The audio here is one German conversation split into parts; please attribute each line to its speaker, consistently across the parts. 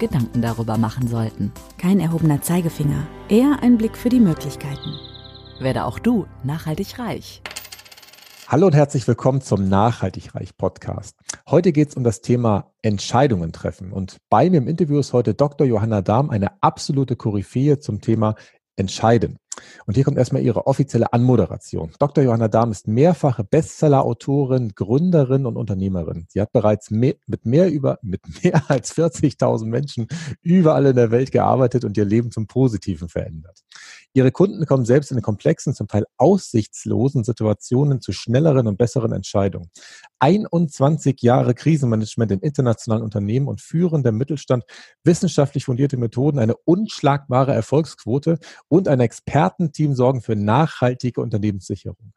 Speaker 1: Gedanken darüber machen sollten.
Speaker 2: Kein erhobener Zeigefinger, eher ein Blick für die Möglichkeiten.
Speaker 1: Werde auch du nachhaltig reich.
Speaker 3: Hallo und herzlich willkommen zum Nachhaltig Reich Podcast. Heute geht es um das Thema Entscheidungen treffen. Und bei mir im Interview ist heute Dr. Johanna Dahm, eine absolute Koryphäe zum Thema Entscheiden. Und hier kommt erstmal ihre offizielle Anmoderation. Dr. Johanna Dahm ist mehrfache Bestseller-Autorin, Gründerin und Unternehmerin. Sie hat bereits mit mehr über, mit mehr als 40.000 Menschen überall in der Welt gearbeitet und ihr Leben zum Positiven verändert. Ihre Kunden kommen selbst in komplexen, zum Teil aussichtslosen Situationen zu schnelleren und besseren Entscheidungen. 21 Jahre Krisenmanagement in internationalen Unternehmen und führender Mittelstand, wissenschaftlich fundierte Methoden, eine unschlagbare Erfolgsquote und ein Expertenteam sorgen für nachhaltige Unternehmenssicherung.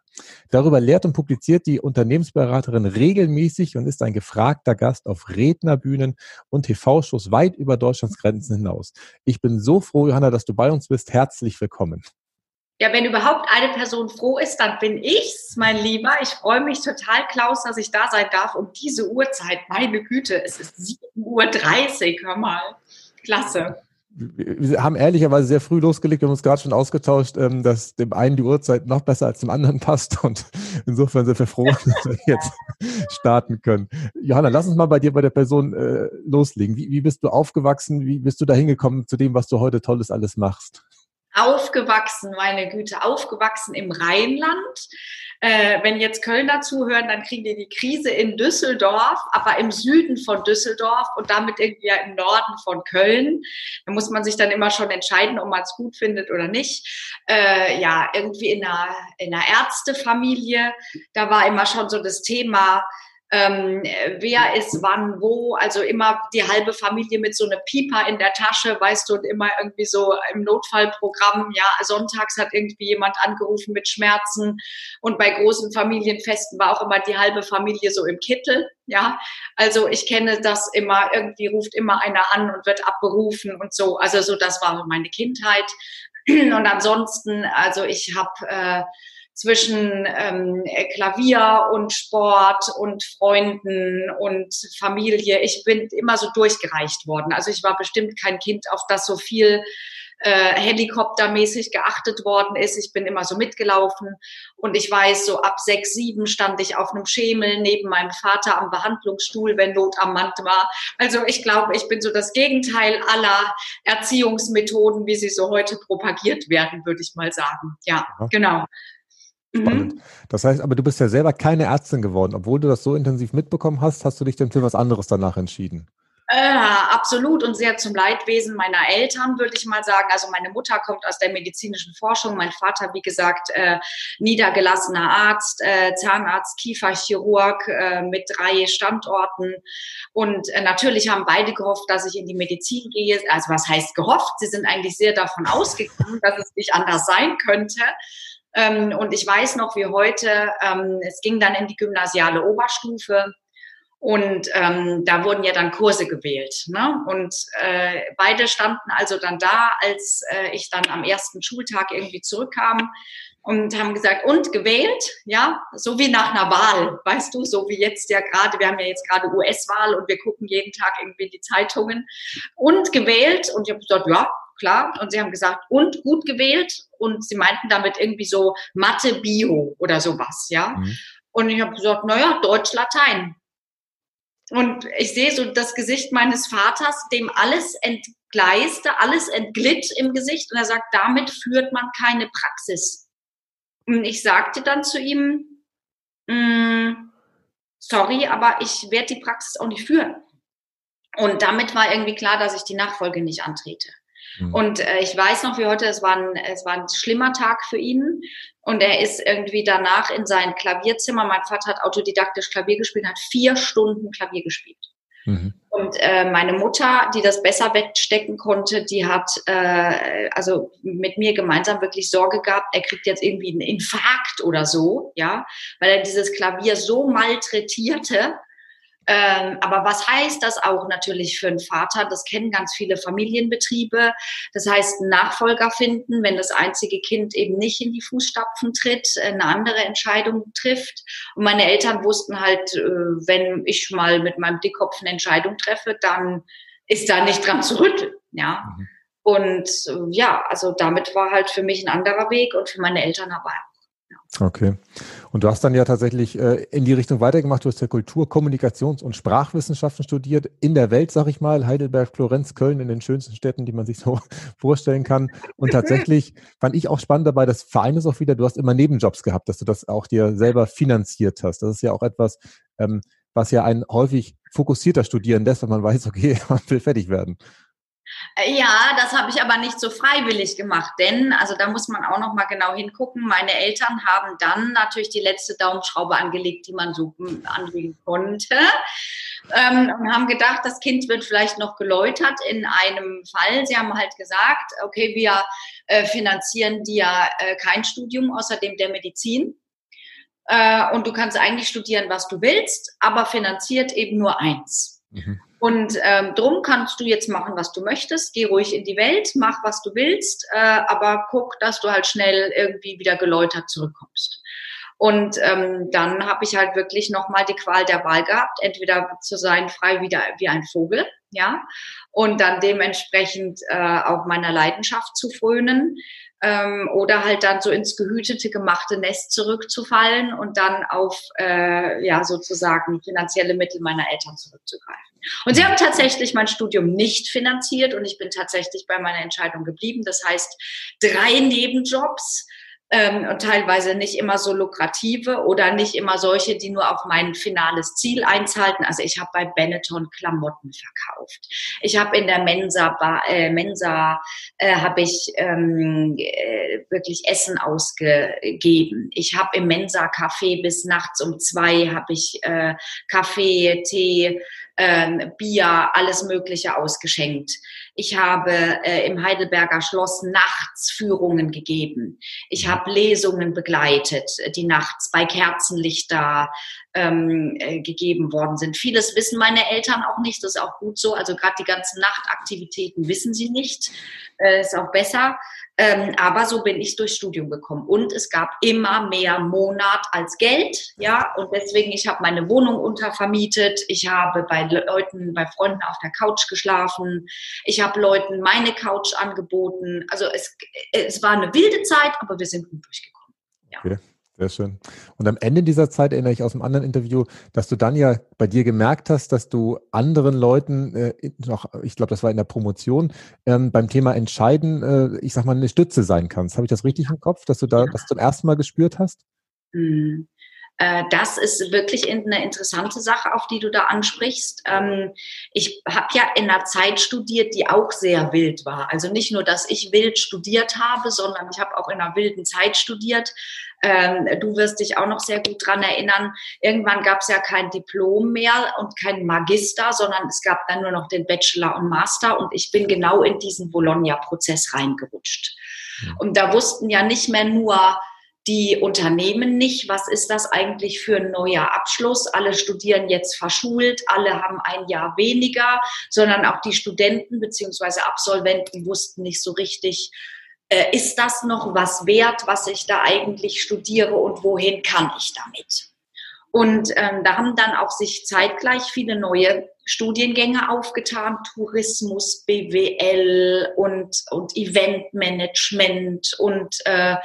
Speaker 3: Darüber lehrt und publiziert die Unternehmensberaterin regelmäßig und ist ein gefragter Gast auf Rednerbühnen und TV-Shows weit über Deutschlands Grenzen hinaus. Ich bin so froh, Johanna, dass du bei uns bist. Herzlich willkommen.
Speaker 4: Ja, wenn überhaupt eine Person froh ist, dann bin ich's, mein Lieber. Ich freue mich total, Klaus, dass ich da sein darf um diese Uhrzeit. Meine Güte, es ist 7.30 Uhr, hör mal. Klasse
Speaker 3: wir haben ehrlicherweise sehr früh losgelegt, wir haben uns gerade schon ausgetauscht, ähm, dass dem einen die Uhrzeit noch besser als dem anderen passt und insofern sind wir froh, dass wir jetzt starten können. Johanna, lass uns mal bei dir, bei der Person äh, loslegen. Wie, wie bist du aufgewachsen? Wie bist du da hingekommen zu dem, was du heute Tolles alles machst?
Speaker 4: Aufgewachsen, meine Güte, aufgewachsen im Rheinland äh, wenn jetzt Kölner zuhören, dann kriegen die die Krise in Düsseldorf, aber im Süden von Düsseldorf und damit irgendwie ja im Norden von Köln. Da muss man sich dann immer schon entscheiden, ob man es gut findet oder nicht. Äh, ja, irgendwie in einer, in einer Ärztefamilie, da war immer schon so das Thema, ähm, wer ist wann wo, also immer die halbe Familie mit so einem Pieper in der Tasche, weißt du, und immer irgendwie so im Notfallprogramm, ja, sonntags hat irgendwie jemand angerufen mit Schmerzen. Und bei großen Familienfesten war auch immer die halbe Familie so im Kittel, ja, also ich kenne das immer, irgendwie ruft immer einer an und wird abberufen und so, also so, das war meine Kindheit. Und ansonsten, also ich habe äh, zwischen ähm, Klavier und Sport und Freunden und Familie. Ich bin immer so durchgereicht worden. Also ich war bestimmt kein Kind, auf das so viel äh, helikoptermäßig geachtet worden ist. Ich bin immer so mitgelaufen und ich weiß, so ab sechs, sieben stand ich auf einem Schemel neben meinem Vater am Behandlungsstuhl, wenn Not am Mann war. Also ich glaube, ich bin so das Gegenteil aller Erziehungsmethoden, wie sie so heute propagiert werden, würde ich mal sagen. Ja, Aha. genau.
Speaker 3: Spannend. Mhm. Das heißt, aber du bist ja selber keine Ärztin geworden. Obwohl du das so intensiv mitbekommen hast, hast du dich dann für was anderes danach entschieden.
Speaker 4: Äh, absolut und sehr zum Leidwesen meiner Eltern, würde ich mal sagen. Also meine Mutter kommt aus der medizinischen Forschung, mein Vater, wie gesagt, äh, niedergelassener Arzt, äh, Zahnarzt, Kieferchirurg äh, mit drei Standorten. Und äh, natürlich haben beide gehofft, dass ich in die Medizin gehe. Also was heißt gehofft? Sie sind eigentlich sehr davon ausgegangen, dass es nicht anders sein könnte. Ähm, und ich weiß noch wie heute, ähm, es ging dann in die gymnasiale Oberstufe. Und ähm, da wurden ja dann Kurse gewählt. Ne? Und äh, beide standen also dann da, als äh, ich dann am ersten Schultag irgendwie zurückkam und haben gesagt, und gewählt, ja, so wie nach einer Wahl, weißt du, so wie jetzt ja gerade, wir haben ja jetzt gerade US-Wahl und wir gucken jeden Tag irgendwie die Zeitungen und gewählt und ich habe gesagt, ja, klar. Und sie haben gesagt, und gut gewählt. Und sie meinten damit irgendwie so Mathe, Bio oder sowas, ja. Mhm. Und ich habe gesagt, naja, Deutsch, Latein. Und ich sehe so das Gesicht meines Vaters, dem alles entgleiste, alles entglitt im Gesicht. Und er sagt, damit führt man keine Praxis. Und ich sagte dann zu ihm, mm, sorry, aber ich werde die Praxis auch nicht führen. Und damit war irgendwie klar, dass ich die Nachfolge nicht antrete. Mhm. Und äh, ich weiß noch wie heute, es war, ein, es war ein schlimmer Tag für ihn. Und er ist irgendwie danach in sein Klavierzimmer. Mein Vater hat autodidaktisch Klavier gespielt, hat vier Stunden Klavier gespielt. Mhm. Und äh, meine Mutter, die das besser wegstecken konnte, die hat äh, also mit mir gemeinsam wirklich Sorge gehabt, er kriegt jetzt irgendwie einen Infarkt oder so, ja, weil er dieses Klavier so malträtierte, ähm, aber was heißt das auch natürlich für einen Vater? Das kennen ganz viele Familienbetriebe. Das heißt, einen Nachfolger finden, wenn das einzige Kind eben nicht in die Fußstapfen tritt, eine andere Entscheidung trifft. Und meine Eltern wussten halt, äh, wenn ich mal mit meinem Dickkopf eine Entscheidung treffe, dann ist da nicht dran zu rütteln. Ja. Mhm. Und äh, ja, also damit war halt für mich ein anderer Weg und für meine Eltern aber
Speaker 3: Okay. Und du hast dann ja tatsächlich äh, in die Richtung weitergemacht. Du hast ja Kultur-, Kommunikations- und Sprachwissenschaften studiert. In der Welt, sag ich mal, Heidelberg, Florenz, Köln, in den schönsten Städten, die man sich so vorstellen kann. Und tatsächlich fand ich auch spannend dabei, das Verein ist auch wieder, du hast immer Nebenjobs gehabt, dass du das auch dir selber finanziert hast. Das ist ja auch etwas, ähm, was ja ein häufig fokussierter studieren lässt, wenn man weiß, okay, man will fertig werden.
Speaker 4: Äh, ja, das habe ich aber nicht so freiwillig gemacht, denn, also da muss man auch noch mal genau hingucken. Meine Eltern haben dann natürlich die letzte Daumenschraube angelegt, die man so hm, anlegen konnte. Ähm, und haben gedacht, das Kind wird vielleicht noch geläutert in einem Fall. Sie haben halt gesagt, okay, wir äh, finanzieren dir äh, kein Studium außerdem der Medizin. Äh, und du kannst eigentlich studieren, was du willst, aber finanziert eben nur eins. Mhm. Und ähm, drum kannst du jetzt machen, was du möchtest. Geh ruhig in die Welt, mach, was du willst, äh, aber guck, dass du halt schnell irgendwie wieder geläutert zurückkommst. Und ähm, dann habe ich halt wirklich nochmal die Qual der Wahl gehabt, entweder zu sein frei wieder wie ein Vogel, ja, und dann dementsprechend äh, auch meiner Leidenschaft zu frönen ähm, oder halt dann so ins gehütete, gemachte Nest zurückzufallen und dann auf äh, ja sozusagen finanzielle Mittel meiner Eltern zurückzugreifen. Und sie haben tatsächlich mein Studium nicht finanziert und ich bin tatsächlich bei meiner Entscheidung geblieben. Das heißt, drei Nebenjobs ähm, und teilweise nicht immer so lukrative oder nicht immer solche, die nur auf mein finales Ziel einzahlen. Also ich habe bei Benetton Klamotten verkauft. Ich habe in der Mensa, äh, Mensa äh, habe ich ähm, äh, wirklich Essen ausgegeben. Ich habe im Mensa Café bis nachts um zwei habe ich äh, Kaffee, Tee, ähm, Bier, alles Mögliche ausgeschenkt. Ich habe äh, im Heidelberger Schloss nachts Führungen gegeben. Ich habe Lesungen begleitet, die nachts bei Kerzenlichter ähm, äh, gegeben worden sind. Vieles wissen meine Eltern auch nicht, das ist auch gut so. Also gerade die ganzen Nachtaktivitäten wissen sie nicht, äh, ist auch besser. Ähm, aber so bin ich durchs Studium gekommen. Und es gab immer mehr Monat als Geld. Ja, und deswegen, ich habe meine Wohnung untervermietet. Ich habe bei Leuten, bei Freunden auf der Couch geschlafen. Ich habe Leuten meine Couch angeboten. Also es, es war eine wilde Zeit, aber wir sind gut durchgekommen.
Speaker 3: Ja. Okay. Sehr schön. Und am Ende dieser Zeit erinnere ich aus einem anderen Interview, dass du dann ja bei dir gemerkt hast, dass du anderen Leuten, äh, noch, ich glaube, das war in der Promotion, ähm, beim Thema Entscheiden, äh, ich sag mal, eine Stütze sein kannst. Habe ich das richtig im Kopf, dass du da ja. das zum ersten Mal gespürt hast?
Speaker 4: Mhm. Äh, das ist wirklich eine interessante Sache, auf die du da ansprichst. Ähm, ich habe ja in einer Zeit studiert, die auch sehr wild war. Also nicht nur, dass ich wild studiert habe, sondern ich habe auch in einer wilden Zeit studiert. Ähm, du wirst dich auch noch sehr gut dran erinnern. Irgendwann gab es ja kein Diplom mehr und kein Magister, sondern es gab dann nur noch den Bachelor und Master. Und ich bin genau in diesen Bologna-Prozess reingerutscht. Und da wussten ja nicht mehr nur die Unternehmen nicht, was ist das eigentlich für ein neuer Abschluss? Alle studieren jetzt verschult, alle haben ein Jahr weniger, sondern auch die Studenten beziehungsweise Absolventen wussten nicht so richtig, äh, ist das noch was wert, was ich da eigentlich studiere und wohin kann ich damit? Und ähm, da haben dann auch sich zeitgleich viele neue Studiengänge aufgetan, Tourismus, BWL und, und Eventmanagement und äh,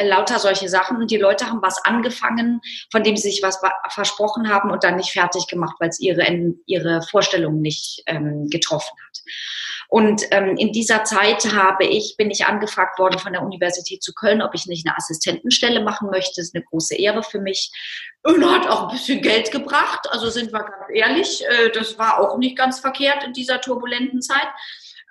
Speaker 4: lauter solche Sachen. Und die Leute haben was angefangen, von dem sie sich was versprochen haben und dann nicht fertig gemacht, weil es ihre, ihre Vorstellung nicht ähm, getroffen hat. Und ähm, in dieser Zeit habe ich, bin ich angefragt worden von der Universität zu Köln, ob ich nicht eine Assistentenstelle machen möchte. Das ist eine große Ehre für mich. Und hat auch ein bisschen Geld gebracht. Also sind wir ganz ehrlich, äh, das war auch nicht ganz verkehrt in dieser turbulenten Zeit.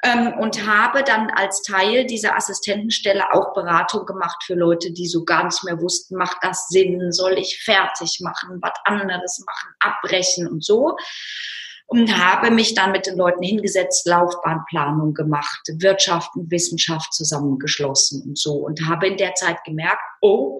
Speaker 4: Ähm, und habe dann als Teil dieser Assistentenstelle auch Beratung gemacht für Leute, die so gar nicht mehr wussten, macht das Sinn, soll ich fertig machen, was anderes machen, abbrechen und so. Und habe mich dann mit den Leuten hingesetzt, Laufbahnplanung gemacht, Wirtschaft und Wissenschaft zusammengeschlossen und so und habe in der Zeit gemerkt, oh,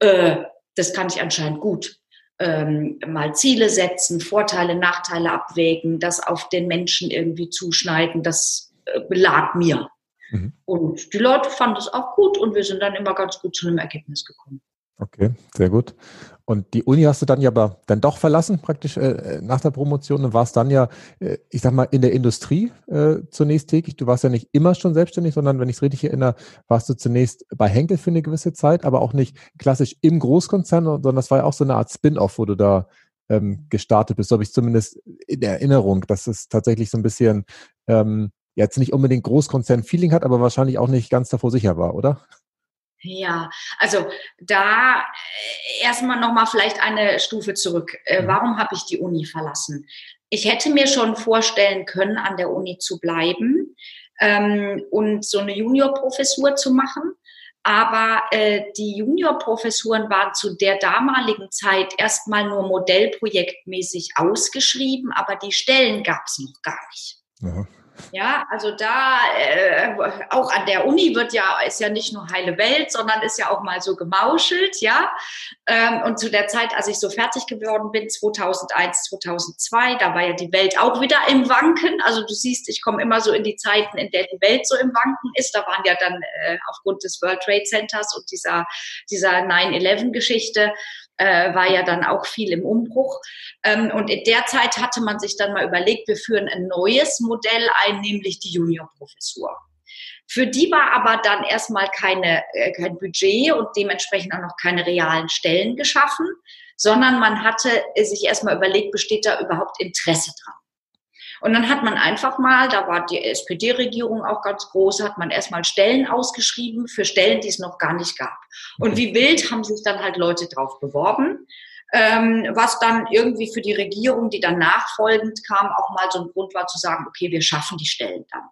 Speaker 4: äh, das kann ich anscheinend gut. Ähm, mal Ziele setzen, Vorteile, Nachteile abwägen, das auf den Menschen irgendwie zuschneiden, das äh, lag mir. Mhm. Und die Leute fanden es auch gut und wir sind dann immer ganz gut zu einem Ergebnis gekommen.
Speaker 3: Okay, sehr gut. Und die Uni hast du dann ja aber dann doch verlassen, praktisch äh, nach der Promotion und warst dann ja, äh, ich sag mal, in der Industrie äh, zunächst tätig. Du warst ja nicht immer schon selbstständig, sondern wenn ich es richtig erinnere, warst du zunächst bei Henkel für eine gewisse Zeit, aber auch nicht klassisch im Großkonzern, sondern das war ja auch so eine Art Spin-off, wo du da ähm, gestartet bist. So habe ich zumindest in Erinnerung, dass es tatsächlich so ein bisschen ähm, jetzt nicht unbedingt Großkonzern-Feeling hat, aber wahrscheinlich auch nicht ganz davor sicher war, oder?
Speaker 4: Ja, also da äh, erstmal nochmal vielleicht eine Stufe zurück. Äh, mhm. Warum habe ich die Uni verlassen? Ich hätte mir schon vorstellen können, an der Uni zu bleiben ähm, und so eine Juniorprofessur zu machen. Aber äh, die Juniorprofessuren waren zu der damaligen Zeit erstmal nur modellprojektmäßig ausgeschrieben, aber die Stellen gab es noch gar nicht. Aha. Ja, also da äh, auch an der Uni wird ja ist ja nicht nur heile Welt, sondern ist ja auch mal so gemauschelt, ja. Ähm, und zu der Zeit, als ich so fertig geworden bin, 2001, 2002, da war ja die Welt auch wieder im Wanken. Also du siehst, ich komme immer so in die Zeiten, in der die Welt so im Wanken ist. Da waren ja dann äh, aufgrund des World Trade Centers und dieser dieser 9/11-Geschichte äh, war ja dann auch viel im Umbruch. Ähm, und in der Zeit hatte man sich dann mal überlegt, wir führen ein neues Modell ein, nämlich die Juniorprofessur. Für die war aber dann erstmal keine, äh, kein Budget und dementsprechend auch noch keine realen Stellen geschaffen, sondern man hatte sich erstmal überlegt, besteht da überhaupt Interesse dran? Und dann hat man einfach mal, da war die SPD-Regierung auch ganz groß, hat man erstmal Stellen ausgeschrieben für Stellen, die es noch gar nicht gab. Und wie wild haben sich dann halt Leute drauf beworben. Ähm, was dann irgendwie für die Regierung, die dann nachfolgend kam, auch mal so ein Grund war zu sagen, okay, wir schaffen die Stellen dann.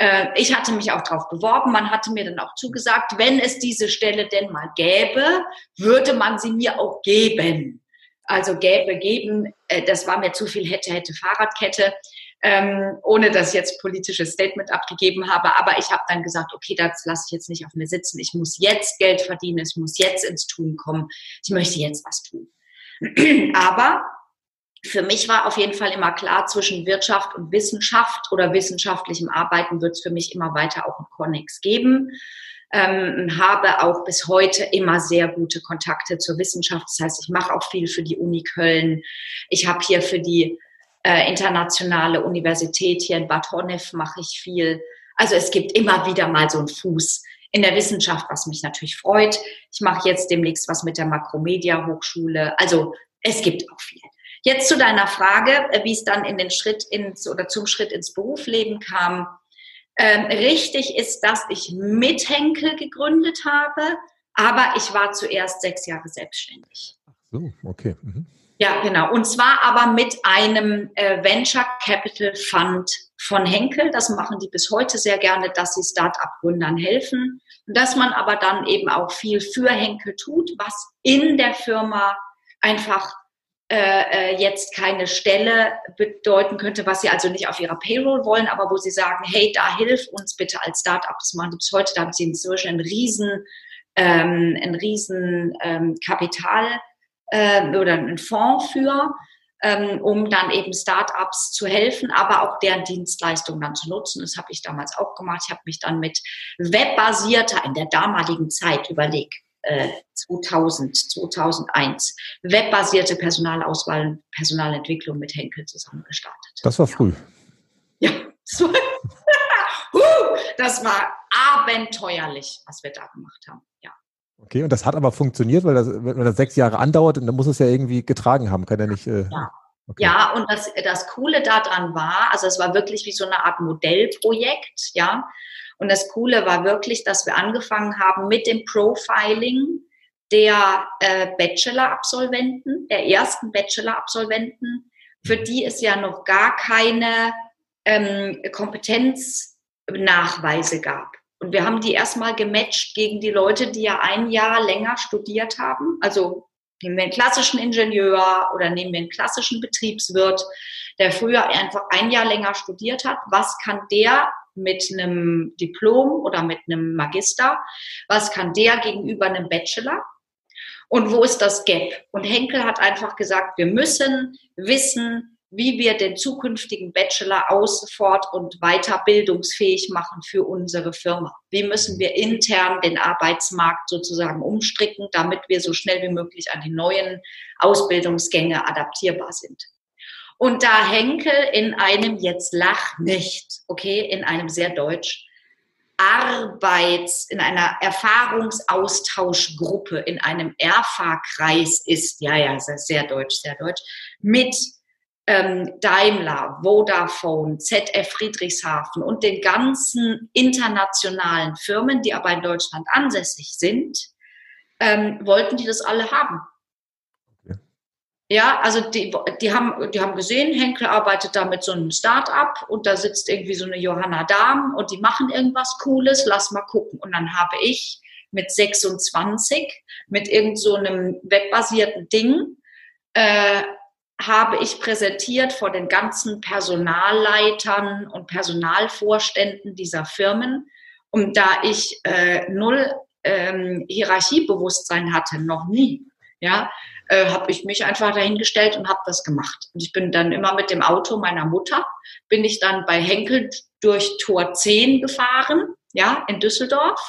Speaker 4: Äh, ich hatte mich auch darauf beworben. Man hatte mir dann auch zugesagt, wenn es diese Stelle denn mal gäbe, würde man sie mir auch geben. Also gäbe, geben, äh, das war mir zu viel hätte, hätte Fahrradkette. Ähm, ohne dass ich jetzt politisches Statement abgegeben habe. Aber ich habe dann gesagt, okay, das lasse ich jetzt nicht auf mir sitzen. Ich muss jetzt Geld verdienen, ich muss jetzt ins Tun kommen. Ich möchte jetzt was tun. Aber für mich war auf jeden Fall immer klar, zwischen Wirtschaft und Wissenschaft oder wissenschaftlichem Arbeiten wird es für mich immer weiter auch einen Connex geben ähm, habe auch bis heute immer sehr gute Kontakte zur Wissenschaft. Das heißt, ich mache auch viel für die Uni Köln. Ich habe hier für die äh, internationale Universität hier in Bad Honnef mache ich viel. Also es gibt immer wieder mal so einen Fuß in der Wissenschaft, was mich natürlich freut. Ich mache jetzt demnächst was mit der Makromedia Hochschule. Also es gibt auch viel. Jetzt zu deiner Frage, äh, wie es dann in den Schritt ins oder zum Schritt ins Berufsleben kam. Ähm, richtig ist, dass ich mit Henkel gegründet habe, aber ich war zuerst sechs Jahre selbstständig.
Speaker 3: Ach so, okay. Mhm.
Speaker 4: Ja, genau. Und zwar aber mit einem äh, Venture Capital Fund von Henkel. Das machen die bis heute sehr gerne, dass sie Start-up-Gründern helfen. Und dass man aber dann eben auch viel für Henkel tut, was in der Firma einfach äh, äh, jetzt keine Stelle bedeuten könnte, was sie also nicht auf ihrer Payroll wollen, aber wo sie sagen, hey, da hilf uns bitte als Startup, das machen sie bis heute, da haben sie inzwischen einen riesen, ähm, ein riesen ähm, Kapital äh, oder einen Fonds für, ähm, um dann eben Startups zu helfen, aber auch deren Dienstleistungen dann zu nutzen. Das habe ich damals auch gemacht. Ich habe mich dann mit webbasierter, in der damaligen Zeit überlegt, 2000, äh, 2001 webbasierte Personalauswahl, Personalentwicklung mit Henkel zusammen gestartet.
Speaker 3: Das war früh.
Speaker 4: Ja, das war abenteuerlich, was wir da gemacht haben. Ja.
Speaker 3: Okay, und das hat aber funktioniert, weil das, wenn das sechs Jahre andauert, dann muss es ja irgendwie getragen haben, kann ja nicht. Äh,
Speaker 4: ja. Okay. Ja, und das, das Coole daran war, also es war wirklich wie so eine Art Modellprojekt, ja. Und das Coole war wirklich, dass wir angefangen haben mit dem Profiling der äh, Bachelor-Absolventen, der ersten Bachelor-Absolventen, für mhm. die es ja noch gar keine ähm, Kompetenznachweise gab. Und wir haben die erstmal gematcht gegen die Leute, die ja ein Jahr länger studiert haben, also Nehmen wir einen klassischen Ingenieur oder nehmen wir einen klassischen Betriebswirt, der früher einfach ein Jahr länger studiert hat. Was kann der mit einem Diplom oder mit einem Magister? Was kann der gegenüber einem Bachelor? Und wo ist das Gap? Und Henkel hat einfach gesagt, wir müssen wissen, wie wir den zukünftigen Bachelor aus, fort und weiter bildungsfähig machen für unsere Firma. Wie müssen wir intern den Arbeitsmarkt sozusagen umstricken, damit wir so schnell wie möglich an die neuen Ausbildungsgänge adaptierbar sind. Und da Henkel in einem, jetzt lach nicht, okay, in einem sehr deutsch, Arbeits, in einer Erfahrungsaustauschgruppe, in einem ERFA-Kreis ist, ja, ja, sehr deutsch, sehr deutsch, mit ähm, Daimler, Vodafone, ZF Friedrichshafen und den ganzen internationalen Firmen, die aber in Deutschland ansässig sind, ähm, wollten die das alle haben. Ja, also die, die, haben, die haben gesehen, Henkel arbeitet da mit so einem Start-up und da sitzt irgendwie so eine Johanna Dahm und die machen irgendwas Cooles, lass mal gucken. Und dann habe ich mit 26 mit irgend so einem webbasierten Ding äh, habe ich präsentiert vor den ganzen Personalleitern und Personalvorständen dieser Firmen. Und da ich äh, null ähm, Hierarchiebewusstsein hatte, noch nie, ja, äh, habe ich mich einfach dahingestellt und habe das gemacht. Und ich bin dann immer mit dem Auto meiner Mutter, bin ich dann bei Henkel durch Tor 10 gefahren, ja, in Düsseldorf.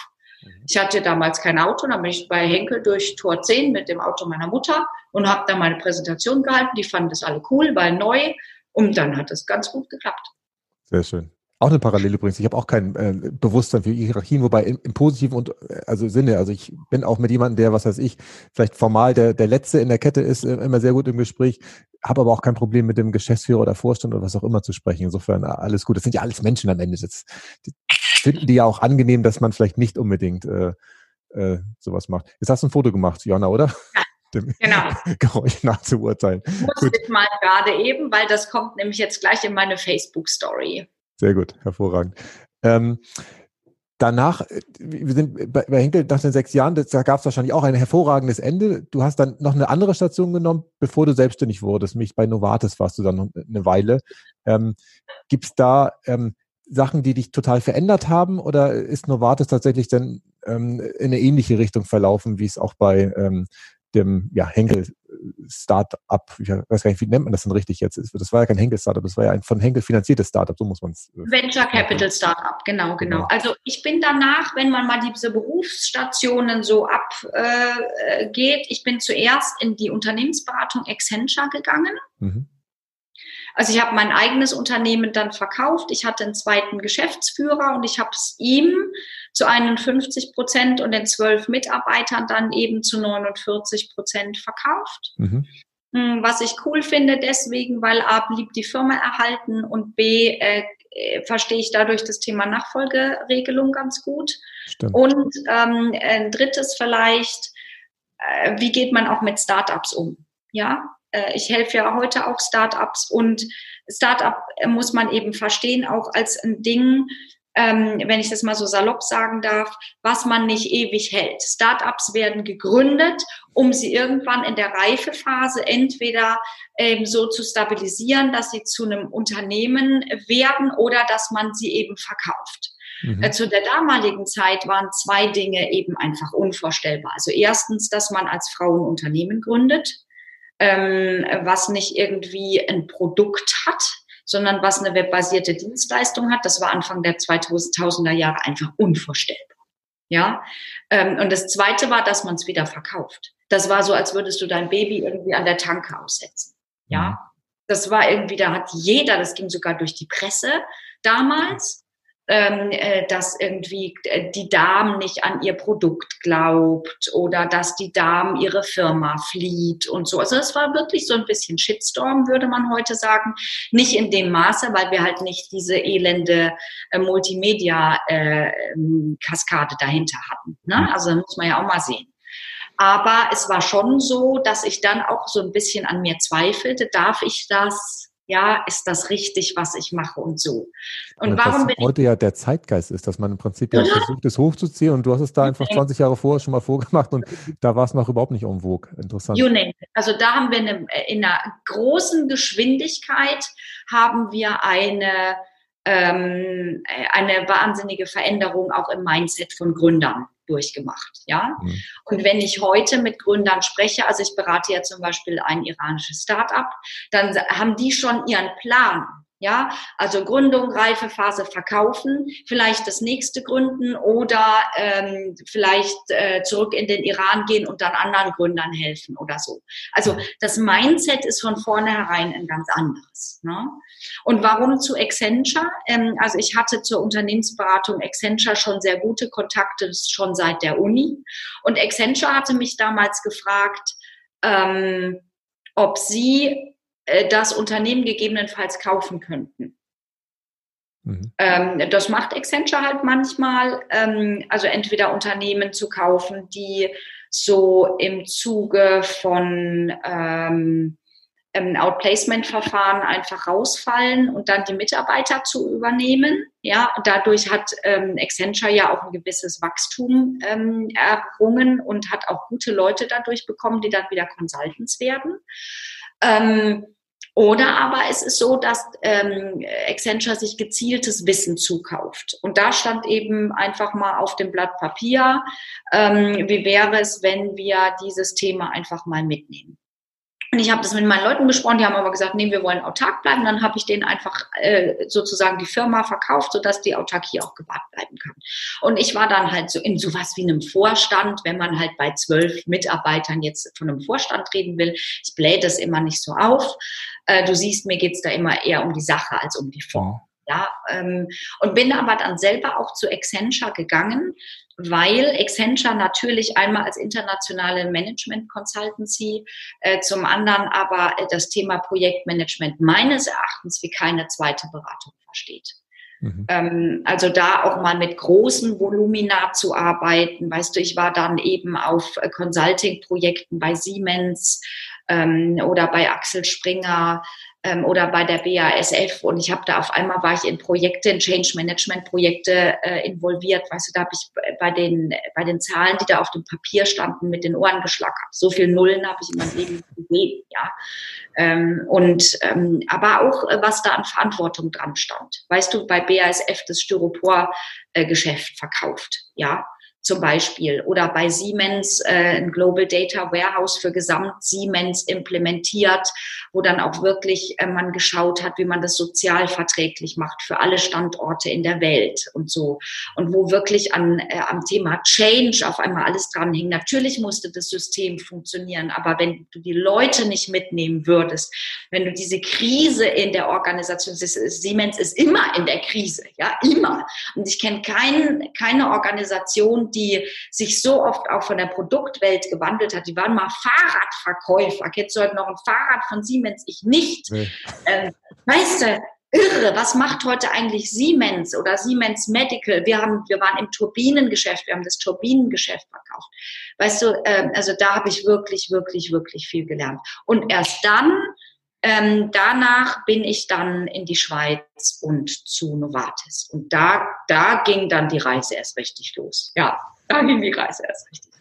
Speaker 4: Mhm. Ich hatte damals kein Auto, dann bin ich bei Henkel durch Tor 10 mit dem Auto meiner Mutter und habe dann meine Präsentation gehalten. Die fanden das alle cool, weil neu und dann hat es ganz gut geklappt.
Speaker 3: Sehr schön. Auch eine Parallele übrigens. Ich habe auch kein äh, Bewusstsein für Hierarchien, wobei im, im positiven und äh, also Sinne. Also ich bin auch mit jemandem, der, was weiß ich, vielleicht formal der, der Letzte in der Kette ist, äh, immer sehr gut im Gespräch, habe aber auch kein Problem mit dem Geschäftsführer oder Vorstand oder was auch immer zu sprechen. Insofern alles gut. Das sind ja alles Menschen am Ende. Das, finden die ja auch angenehm, dass man vielleicht nicht unbedingt äh, äh, sowas macht. Jetzt hast du ein Foto gemacht, Johanna, oder? Ja
Speaker 4: dem genau.
Speaker 3: Geräusch nachzuurteilen.
Speaker 4: Muss ich mal gerade eben, weil das kommt nämlich jetzt gleich in meine Facebook-Story.
Speaker 3: Sehr gut, hervorragend. Ähm, danach, äh, wir sind bei, Henkel nach den sechs Jahren, da gab es wahrscheinlich auch ein hervorragendes Ende. Du hast dann noch eine andere Station genommen, bevor du selbstständig wurdest. Mich bei Novartis warst du dann noch eine Weile. Ähm, Gibt es da ähm, Sachen, die dich total verändert haben oder ist Novartis tatsächlich dann ähm, in eine ähnliche Richtung verlaufen, wie es auch bei ähm, dem ja, Henkel Startup, ich weiß gar nicht, wie nennt man das denn richtig jetzt? Das war ja kein Henkel Startup, das war ja ein von Henkel finanziertes Startup, so muss man es.
Speaker 4: Äh, Venture Capital Startup, genau, genau, genau. Also ich bin danach, wenn man mal diese Berufsstationen so abgeht, äh, ich bin zuerst in die Unternehmensberatung Accenture gegangen. Mhm. Also ich habe mein eigenes Unternehmen dann verkauft. Ich hatte einen zweiten Geschäftsführer und ich habe es ihm zu 51 Prozent und den zwölf Mitarbeitern dann eben zu 49 Prozent verkauft. Mhm. Hm, was ich cool finde deswegen, weil A blieb die Firma erhalten und B äh, äh, verstehe ich dadurch das Thema Nachfolgeregelung ganz gut. Stimmt. Und ähm, ein drittes vielleicht, äh, wie geht man auch mit Startups um? Ja, äh, ich helfe ja heute auch Startups und Startup muss man eben verstehen auch als ein Ding, ähm, wenn ich das mal so salopp sagen darf, was man nicht ewig hält. Startups werden gegründet, um sie irgendwann in der Reifephase entweder ähm, so zu stabilisieren, dass sie zu einem Unternehmen werden oder dass man sie eben verkauft. Mhm. Äh, zu der damaligen Zeit waren zwei Dinge eben einfach unvorstellbar. Also erstens, dass man als Frau ein Unternehmen gründet, ähm, was nicht irgendwie ein Produkt hat, sondern was eine webbasierte Dienstleistung hat. Das war Anfang der 2000er Jahre einfach unvorstellbar. Ja, ähm, und das Zweite war, dass man es wieder verkauft. Das war so, als würdest du dein Baby irgendwie an der Tanke aussetzen. Ja, mhm. das war irgendwie, da hat jeder, das ging sogar durch die Presse damals, dass irgendwie äh, die Dame nicht an ihr Produkt glaubt oder dass die Dame ihre Firma flieht und so. Also es war wirklich so ein bisschen Shitstorm, würde man heute sagen. Nicht in dem Maße, weil wir halt nicht diese elende äh, Multimedia-Kaskade äh, dahinter hatten. Ne? Mhm. Also muss man ja auch mal sehen. Aber es war schon so, dass ich dann auch so ein bisschen an mir zweifelte, darf ich das ja, ist das richtig, was ich mache und so.
Speaker 3: Und, und warum bin heute ja der Zeitgeist ist, dass man im Prinzip ja versucht, es hochzuziehen und du hast es da einfach 20 Jahre vorher schon mal vorgemacht und da war es noch überhaupt nicht en vogue. Interessant.
Speaker 4: You name. Also da haben wir eine, in einer großen Geschwindigkeit haben wir eine ähm, eine wahnsinnige Veränderung auch im Mindset von Gründern durchgemacht. Ja? Mhm. Und wenn ich heute mit Gründern spreche, also ich berate ja zum Beispiel ein iranisches Start-up, dann haben die schon ihren Plan. Ja, also Gründung, Reifephase, verkaufen, vielleicht das nächste gründen oder ähm, vielleicht äh, zurück in den Iran gehen und dann anderen Gründern helfen oder so. Also das Mindset ist von vornherein ein ganz anderes. Ne? Und warum zu Accenture? Ähm, also ich hatte zur Unternehmensberatung Accenture schon sehr gute Kontakte schon seit der Uni. Und Accenture hatte mich damals gefragt, ähm, ob sie das Unternehmen gegebenenfalls kaufen könnten. Mhm. Ähm, das macht Accenture halt manchmal, ähm, also entweder Unternehmen zu kaufen, die so im Zuge von ähm, ähm, Outplacement-Verfahren einfach rausfallen und dann die Mitarbeiter zu übernehmen. Ja, dadurch hat ähm, Accenture ja auch ein gewisses Wachstum ähm, errungen und hat auch gute Leute dadurch bekommen, die dann wieder Consultants werden. Ähm, oder aber es ist so, dass ähm, Accenture sich gezieltes Wissen zukauft. Und da stand eben einfach mal auf dem Blatt Papier, ähm, wie wäre es, wenn wir dieses Thema einfach mal mitnehmen. Und ich habe das mit meinen Leuten besprochen, die haben aber gesagt, nee, wir wollen autark bleiben. Dann habe ich denen einfach äh, sozusagen die Firma verkauft, sodass die Autarkie auch gewahrt bleiben kann. Und ich war dann halt so in sowas wie einem Vorstand, wenn man halt bei zwölf Mitarbeitern jetzt von einem Vorstand reden will. Ich blähe das immer nicht so auf. Äh, du siehst, mir geht's da immer eher um die Sache als um die Form. Ja, ähm, und bin aber dann selber auch zu Accenture gegangen, weil Accenture natürlich einmal als internationale Management Consultancy, äh, zum anderen aber das Thema Projektmanagement meines Erachtens wie keine zweite Beratung versteht. Mhm. Ähm, also da auch mal mit großen Volumina zu arbeiten. Weißt du, ich war dann eben auf Consulting-Projekten bei Siemens ähm, oder bei Axel Springer ähm, oder bei der BASF und ich habe da auf einmal war ich in Projekte, in Change Management Projekte äh, involviert. Weißt du, da habe ich bei den bei den Zahlen, die da auf dem Papier standen, mit den Ohren geschlackert. So viel Nullen habe ich in meinem Leben gesehen, ja. Ähm, und ähm, aber auch äh, was da an Verantwortung dran stand. Weißt du, bei BASF das Styropor äh, verkauft, ja zum Beispiel oder bei Siemens äh, ein Global Data Warehouse für Gesamt Siemens implementiert, wo dann auch wirklich äh, man geschaut hat, wie man das sozial verträglich macht für alle Standorte in der Welt und so und wo wirklich an äh, am Thema Change auf einmal alles dran hing. Natürlich musste das System funktionieren, aber wenn du die Leute nicht mitnehmen würdest, wenn du diese Krise in der Organisation, Siemens ist immer in der Krise, ja immer. Und ich kenne kein, keine Organisation die sich so oft auch von der Produktwelt gewandelt hat. Die waren mal Fahrradverkäufer. Kennst du heute noch ein Fahrrad von Siemens? Ich nicht. Nee. Ähm, weißt du, irre, was macht heute eigentlich Siemens oder Siemens Medical? Wir haben, wir waren im Turbinengeschäft, wir haben das Turbinengeschäft verkauft. Weißt du, ähm, also da habe ich wirklich, wirklich, wirklich viel gelernt. Und erst dann ähm, danach bin ich dann in die Schweiz und zu Novartis. Und da, da ging dann die Reise erst richtig los. Ja, da ging die Reise erst richtig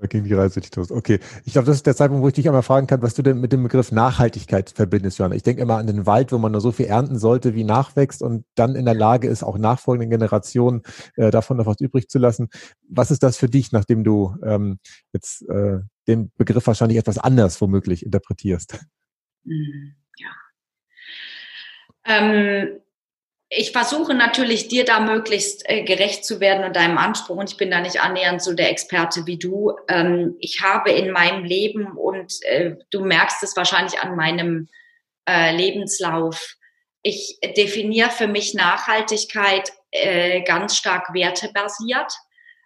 Speaker 3: da ging die Reise richtig los. Okay. Ich glaube, das ist der Zeitpunkt, wo ich dich einmal fragen kann, was du denn mit dem Begriff Nachhaltigkeit verbindest, Johanna. Ich denke immer an den Wald, wo man nur so viel ernten sollte, wie nachwächst und dann in der Lage ist, auch nachfolgenden Generationen äh, davon noch was übrig zu lassen. Was ist das für dich, nachdem du ähm, jetzt äh, den Begriff wahrscheinlich etwas anders womöglich interpretierst?
Speaker 4: Mhm, ja. Ähm, ich versuche natürlich, dir da möglichst äh, gerecht zu werden und deinem Anspruch. Und ich bin da nicht annähernd so der Experte wie du. Ähm, ich habe in meinem Leben, und äh, du merkst es wahrscheinlich an meinem äh, Lebenslauf, ich definiere für mich Nachhaltigkeit äh, ganz stark wertebasiert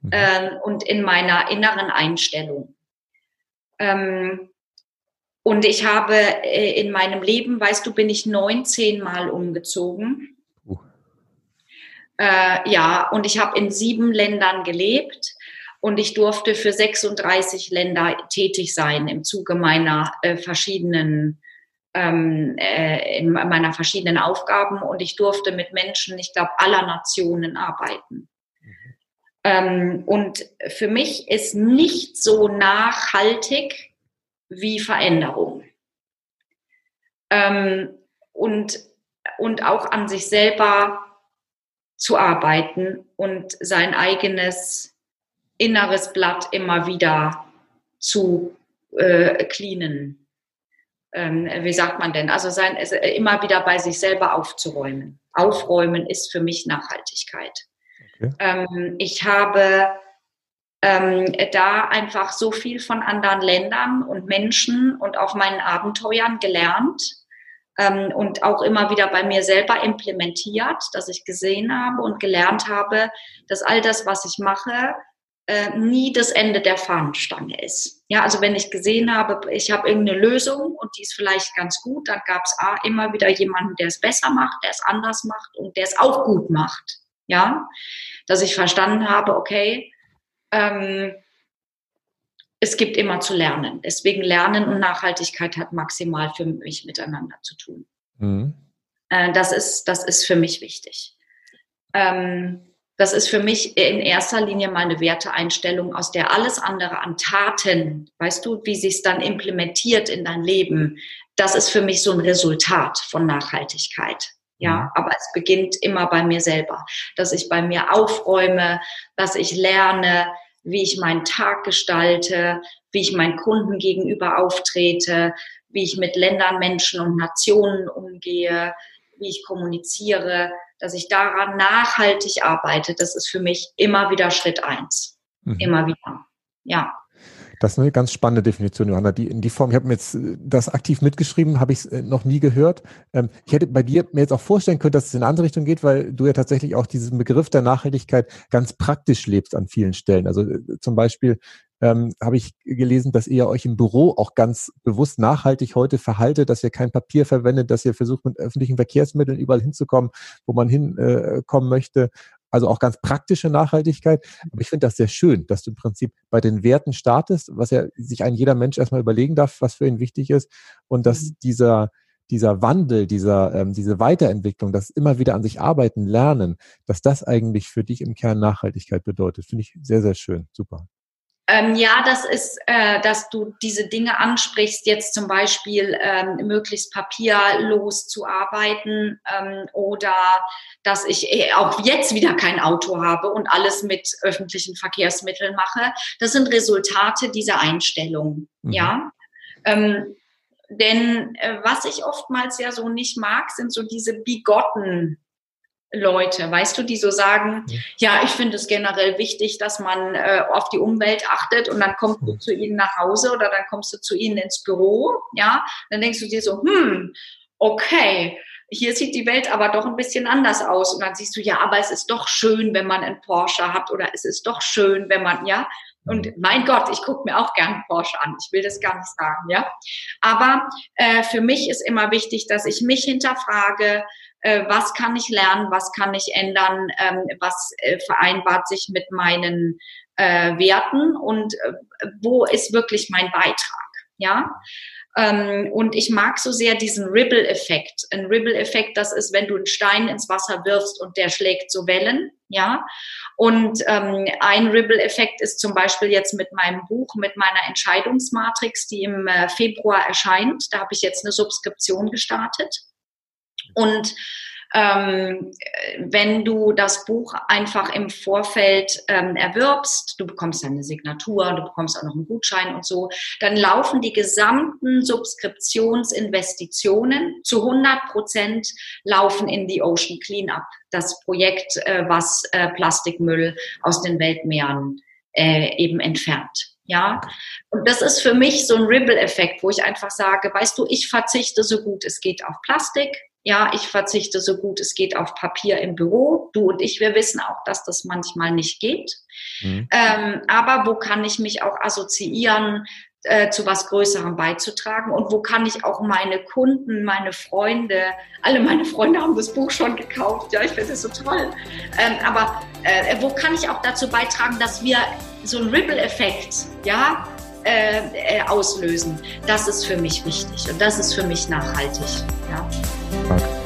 Speaker 4: mhm. Ähm, und in meiner inneren Einstellung. Ähm, und ich habe äh, in meinem Leben, weißt du, bin ich 19 Mal umgezogen. Uh. Äh, ja, und ich habe in sieben Ländern gelebt und ich durfte für 36 Länder tätig sein im Zuge meiner äh, verschiedenen ähm, äh, in meiner verschiedenen Aufgaben und ich durfte mit Menschen, ich glaube, aller Nationen arbeiten. Mhm. Ähm, und für mich ist nicht so nachhaltig wie Veränderung. Ähm, und, und auch an sich selber zu arbeiten und sein eigenes inneres Blatt immer wieder zu äh, cleanen. Ähm, wie sagt man denn? Also sein, äh, immer wieder bei sich selber aufzuräumen. Aufräumen ist für mich Nachhaltigkeit. Okay. Ähm, ich habe ähm, da einfach so viel von anderen Ländern und Menschen und auch meinen Abenteuern gelernt ähm, und auch immer wieder bei mir selber implementiert, dass ich gesehen habe und gelernt habe, dass all das, was ich mache, äh, nie das Ende der Fahnenstange ist. Ja, also wenn ich gesehen habe, ich habe irgendeine Lösung und die ist vielleicht ganz gut, dann gab es immer wieder jemanden, der es besser macht, der es anders macht und der es auch gut macht. Ja, dass ich verstanden habe, okay, ähm, es gibt immer zu lernen. Deswegen Lernen und Nachhaltigkeit hat maximal für mich miteinander zu tun. Mhm. Äh, das, ist, das ist für mich wichtig. Ähm, das ist für mich in erster Linie meine Werteeinstellung, aus der alles andere an Taten, weißt du, wie sich es dann implementiert in dein Leben, das ist für mich so ein Resultat von Nachhaltigkeit. Ja, mhm. aber es beginnt immer bei mir selber, dass ich bei mir aufräume, dass ich lerne, wie ich meinen Tag gestalte, wie ich meinen Kunden gegenüber auftrete, wie ich mit Ländern, Menschen und Nationen umgehe, wie ich kommuniziere, dass ich daran nachhaltig arbeite. Das ist für mich immer wieder Schritt eins. Mhm. Immer wieder. Ja.
Speaker 3: Das ist eine ganz spannende Definition, Johanna. Die, in die Form, ich habe mir jetzt äh, das aktiv mitgeschrieben, habe ich es äh, noch nie gehört. Ähm, ich hätte bei dir mir jetzt auch vorstellen können, dass es in eine andere Richtung geht, weil du ja tatsächlich auch diesen Begriff der Nachhaltigkeit ganz praktisch lebst an vielen Stellen. Also äh, zum Beispiel ähm, habe ich gelesen, dass ihr euch im Büro auch ganz bewusst nachhaltig heute verhaltet, dass ihr kein Papier verwendet, dass ihr versucht, mit öffentlichen Verkehrsmitteln überall hinzukommen, wo man hinkommen äh, möchte. Also auch ganz praktische Nachhaltigkeit. Aber ich finde das sehr schön, dass du im Prinzip bei den Werten startest, was ja sich ein jeder Mensch erstmal überlegen darf, was für ihn wichtig ist. Und dass mhm. dieser, dieser Wandel, dieser, ähm, diese Weiterentwicklung, das immer wieder an sich arbeiten, lernen, dass das eigentlich für dich im Kern Nachhaltigkeit bedeutet. Finde ich sehr, sehr schön. Super.
Speaker 4: Ähm, ja, das ist, äh, dass du diese Dinge ansprichst, jetzt zum Beispiel ähm, möglichst papierlos zu arbeiten ähm, oder dass ich äh, auch jetzt wieder kein Auto habe und alles mit öffentlichen Verkehrsmitteln mache. Das sind Resultate dieser Einstellung. Mhm. Ja. Ähm, denn äh, was ich oftmals ja so nicht mag, sind so diese bigotten Leute, weißt du, die so sagen, ja, ich finde es generell wichtig, dass man äh, auf die Umwelt achtet und dann kommst du zu ihnen nach Hause oder dann kommst du zu ihnen ins Büro, ja, dann denkst du dir so, hm, okay, hier sieht die Welt aber doch ein bisschen anders aus. Und dann siehst du, ja, aber es ist doch schön, wenn man einen Porsche hat oder es ist doch schön, wenn man, ja, und mein Gott, ich gucke mir auch gern Porsche an. Ich will das gar nicht sagen, ja. Aber äh, für mich ist immer wichtig, dass ich mich hinterfrage, äh, was kann ich lernen, was kann ich ändern, ähm, was äh, vereinbart sich mit meinen äh, Werten und äh, wo ist wirklich mein Beitrag, ja. Ähm, und ich mag so sehr diesen Ripple-Effekt. Ein Ripple-Effekt, das ist, wenn du einen Stein ins Wasser wirfst und der schlägt so Wellen, ja. Und ähm, ein Ripple-Effekt ist zum Beispiel jetzt mit meinem Buch, mit meiner Entscheidungsmatrix, die im äh, Februar erscheint. Da habe ich jetzt eine Subskription gestartet. Und ähm, wenn du das Buch einfach im Vorfeld ähm, erwirbst, du bekommst eine Signatur, du bekommst auch noch einen Gutschein und so, dann laufen die gesamten Subskriptionsinvestitionen zu 100 Prozent laufen in die Ocean Cleanup, das Projekt, äh, was äh, Plastikmüll aus den Weltmeeren äh, eben entfernt. Ja, und das ist für mich so ein Ripple-Effekt, wo ich einfach sage, weißt du, ich verzichte so gut es geht auf Plastik, ja, ich verzichte so gut es geht auf Papier im Büro. Du und ich, wir wissen auch, dass das manchmal nicht geht. Mhm. Ähm, aber wo kann ich mich auch assoziieren, äh, zu was Größerem beizutragen und wo kann ich auch meine Kunden, meine Freunde, alle meine Freunde haben das Buch schon gekauft, ja, ich finde es so toll, ähm, aber äh, wo kann ich auch dazu beitragen, dass wir so einen Ripple-Effekt, ja, äh, äh, auslösen. Das ist für mich wichtig und das ist für mich nachhaltig. Ja. Bye.